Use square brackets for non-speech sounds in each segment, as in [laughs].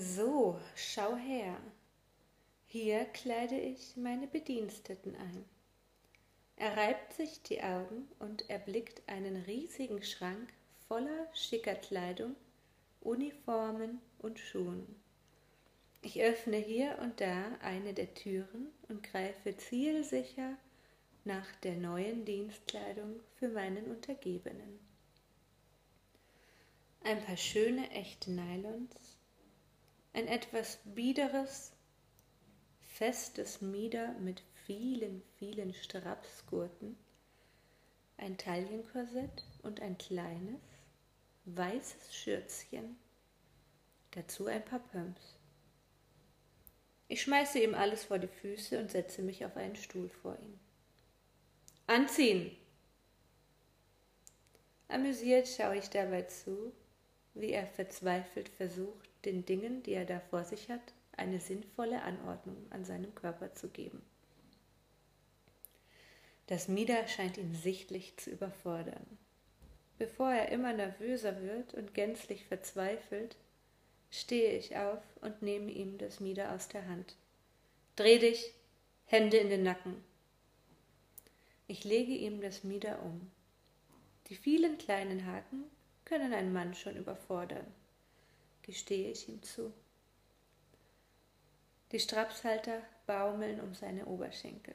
So, schau her. Hier kleide ich meine Bediensteten ein. Er reibt sich die Augen und erblickt einen riesigen Schrank voller schicker Kleidung, Uniformen und Schuhen. Ich öffne hier und da eine der Türen und greife zielsicher nach der neuen Dienstkleidung für meinen Untergebenen. Ein paar schöne echte Nylons, ein etwas biederes, festes Mieder mit vielen, vielen Strapsgurten, ein Taillenkorsett und ein kleines, weißes Schürzchen, dazu ein paar Pumps. Ich schmeiße ihm alles vor die Füße und setze mich auf einen Stuhl vor ihn. Anziehen! Amüsiert schaue ich dabei zu, wie er verzweifelt versucht, den Dingen, die er da vor sich hat, eine sinnvolle Anordnung an seinem Körper zu geben. Das Mieder scheint ihn sichtlich zu überfordern. Bevor er immer nervöser wird und gänzlich verzweifelt, stehe ich auf und nehme ihm das Mieder aus der Hand. Dreh dich, Hände in den Nacken. Ich lege ihm das Mieder um. Die vielen kleinen Haken können einen Mann schon überfordern, gestehe ich ihm zu. Die Strapshalter baumeln um seine Oberschenkel.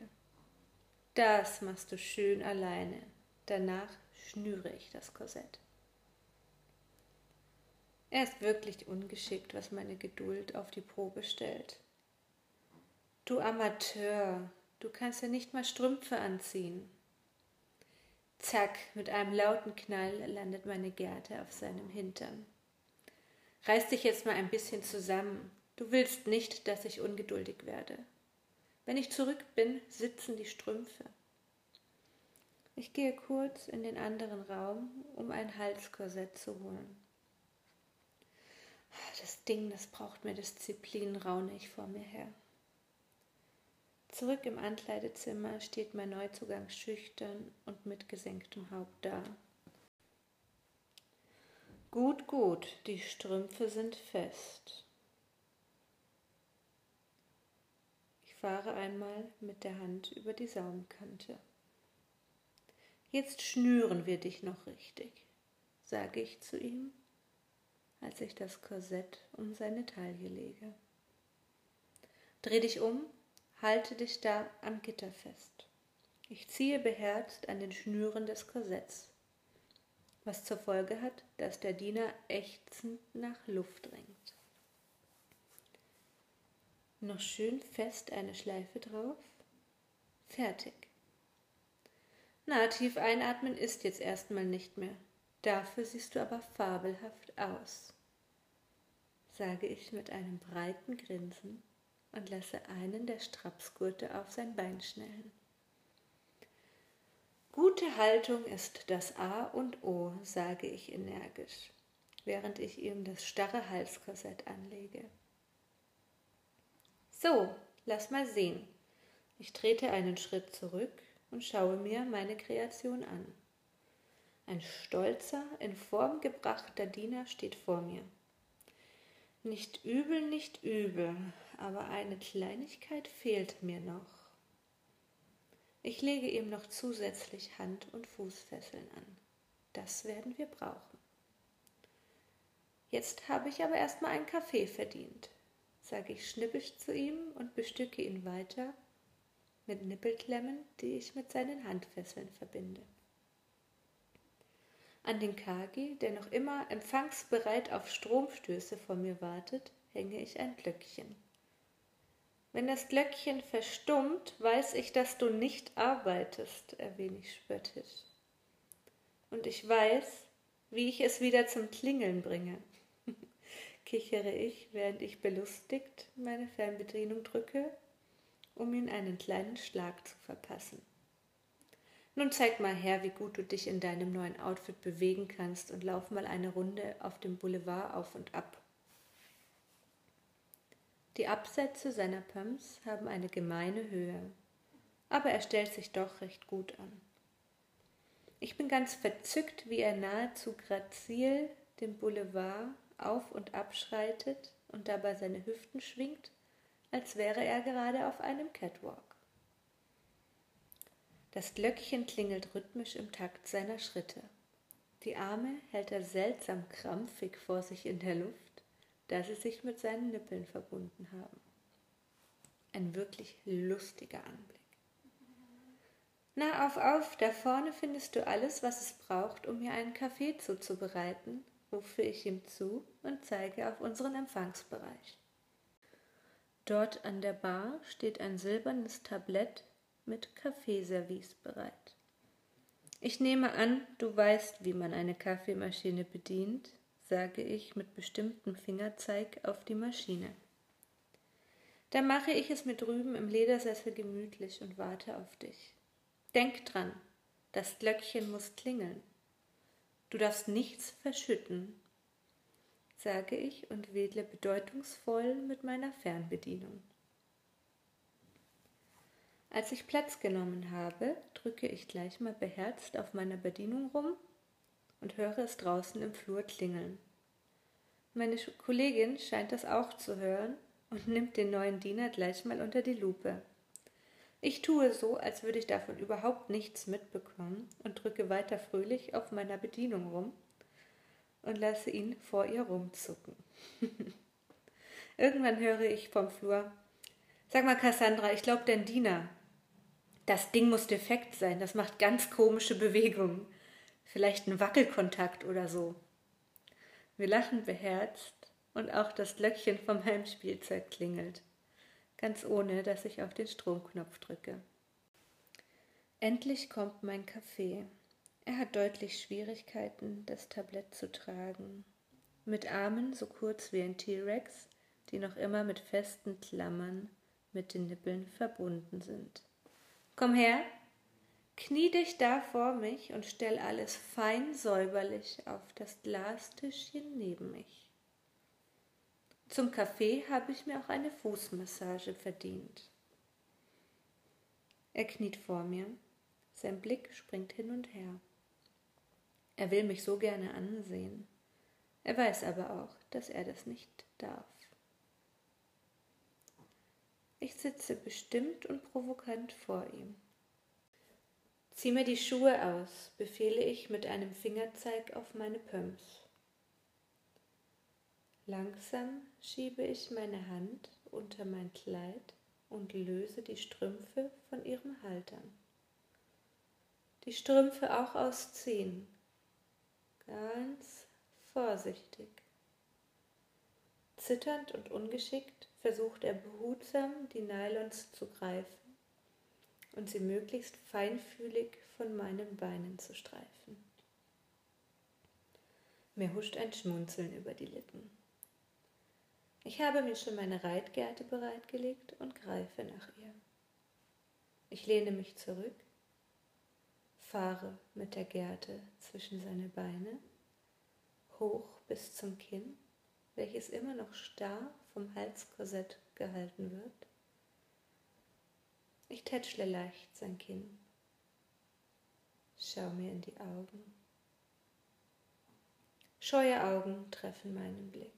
Das machst du schön alleine. Danach schnüre ich das Korsett. Er ist wirklich ungeschickt, was meine Geduld auf die Probe stellt. Du Amateur, du kannst ja nicht mal Strümpfe anziehen. Zack, mit einem lauten Knall landet meine Gerte auf seinem Hintern. Reiß dich jetzt mal ein bisschen zusammen. Du willst nicht, dass ich ungeduldig werde. Wenn ich zurück bin, sitzen die Strümpfe. Ich gehe kurz in den anderen Raum, um ein Halskorsett zu holen. Das Ding, das braucht mehr Disziplin, raune ich vor mir her. Zurück im Ankleidezimmer steht mein Neuzugang schüchtern und mit gesenktem Haupt da. Gut, gut, die Strümpfe sind fest. fahre einmal mit der Hand über die Saumkante. Jetzt schnüren wir dich noch richtig, sage ich zu ihm, als ich das Korsett um seine Taille lege. Dreh dich um, halte dich da am Gitter fest. Ich ziehe beherzt an den Schnüren des Korsetts, was zur Folge hat, dass der Diener ächzend nach Luft drängt. Noch schön fest eine Schleife drauf. Fertig. Na, tief einatmen ist jetzt erstmal nicht mehr. Dafür siehst du aber fabelhaft aus, sage ich mit einem breiten Grinsen und lasse einen der Strapsgurte auf sein Bein schnellen. Gute Haltung ist das A und O, sage ich energisch, während ich ihm das starre Halskorsett anlege. So, lass mal sehen. Ich trete einen Schritt zurück und schaue mir meine Kreation an. Ein stolzer, in Form gebrachter Diener steht vor mir. Nicht übel, nicht übel, aber eine Kleinigkeit fehlt mir noch. Ich lege ihm noch zusätzlich Hand- und Fußfesseln an. Das werden wir brauchen. Jetzt habe ich aber erstmal einen Kaffee verdient sage ich schnippisch zu ihm und bestücke ihn weiter mit Nippelklemmen, die ich mit seinen Handfesseln verbinde. An den Kagi, der noch immer empfangsbereit auf Stromstöße vor mir wartet, hänge ich ein Glöckchen. Wenn das Glöckchen verstummt, weiß ich, dass du nicht arbeitest, erwähne ich spöttisch. Und ich weiß, wie ich es wieder zum Klingeln bringe [laughs] kichere ich, während ich belustigt meine Fernbedienung drücke, um ihm einen kleinen Schlag zu verpassen. Nun zeig mal her, wie gut du dich in deinem neuen Outfit bewegen kannst und lauf mal eine Runde auf dem Boulevard auf und ab. Die Absätze seiner Pumps haben eine gemeine Höhe, aber er stellt sich doch recht gut an. Ich bin ganz verzückt, wie er nahezu grazil den Boulevard auf und abschreitet und dabei seine Hüften schwingt, als wäre er gerade auf einem Catwalk. Das Glöckchen klingelt rhythmisch im Takt seiner Schritte. Die Arme hält er seltsam krampfig vor sich in der Luft, da sie sich mit seinen Nippeln verbunden haben. Ein wirklich lustiger Anblick. Na, auf, auf, da vorne findest du alles, was es braucht, um mir einen Kaffee zuzubereiten, rufe ich ihm zu und zeige auf unseren Empfangsbereich. Dort an der Bar steht ein silbernes Tablett mit Kaffeeservice bereit. Ich nehme an, du weißt, wie man eine Kaffeemaschine bedient, sage ich mit bestimmtem Fingerzeig auf die Maschine. Da mache ich es mir drüben im Ledersessel gemütlich und warte auf dich. Denk dran, das Glöckchen muss klingeln. Du darfst nichts verschütten, sage ich und wedle bedeutungsvoll mit meiner Fernbedienung. Als ich Platz genommen habe, drücke ich gleich mal beherzt auf meiner Bedienung rum und höre es draußen im Flur klingeln. Meine Kollegin scheint das auch zu hören und nimmt den neuen Diener gleich mal unter die Lupe. Ich tue so, als würde ich davon überhaupt nichts mitbekommen und drücke weiter fröhlich auf meiner Bedienung rum und lasse ihn vor ihr rumzucken. [laughs] Irgendwann höre ich vom Flur Sag mal, Cassandra, ich glaube, dein Diener. Das Ding muss defekt sein, das macht ganz komische Bewegungen. Vielleicht ein Wackelkontakt oder so. Wir lachen beherzt und auch das Glöckchen vom Heimspielzeug klingelt ganz ohne dass ich auf den Stromknopf drücke. Endlich kommt mein Kaffee. Er hat deutlich Schwierigkeiten, das Tablett zu tragen. Mit Armen so kurz wie ein T-Rex, die noch immer mit festen Klammern mit den Nippeln verbunden sind. Komm her, knie dich da vor mich und stell alles fein säuberlich auf das Glastischchen neben mich. Zum Kaffee habe ich mir auch eine Fußmassage verdient. Er kniet vor mir, sein Blick springt hin und her. Er will mich so gerne ansehen. Er weiß aber auch, dass er das nicht darf. Ich sitze bestimmt und provokant vor ihm. Zieh mir die Schuhe aus, befehle ich mit einem Fingerzeig auf meine Pumps. Langsam schiebe ich meine Hand unter mein Kleid und löse die Strümpfe von ihrem Haltern. Die Strümpfe auch ausziehen. Ganz vorsichtig. Zitternd und ungeschickt versucht er behutsam, die Nylons zu greifen und sie möglichst feinfühlig von meinen Beinen zu streifen. Mir huscht ein Schmunzeln über die Lippen. Ich habe mir schon meine Reitgerte bereitgelegt und greife nach ihr. Ich lehne mich zurück, fahre mit der Gerte zwischen seine Beine, hoch bis zum Kinn, welches immer noch starr vom Halskorsett gehalten wird. Ich tätschle leicht sein Kinn, schau mir in die Augen. Scheue Augen treffen meinen Blick.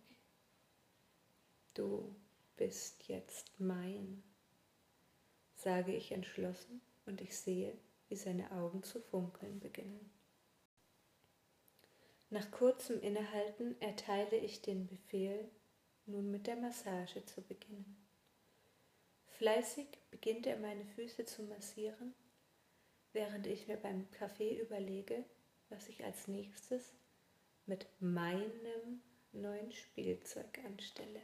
Du bist jetzt mein, sage ich entschlossen und ich sehe, wie seine Augen zu funkeln beginnen. Nach kurzem Innehalten erteile ich den Befehl, nun mit der Massage zu beginnen. Fleißig beginnt er meine Füße zu massieren, während ich mir beim Kaffee überlege, was ich als nächstes mit meinem neuen Spielzeug anstelle.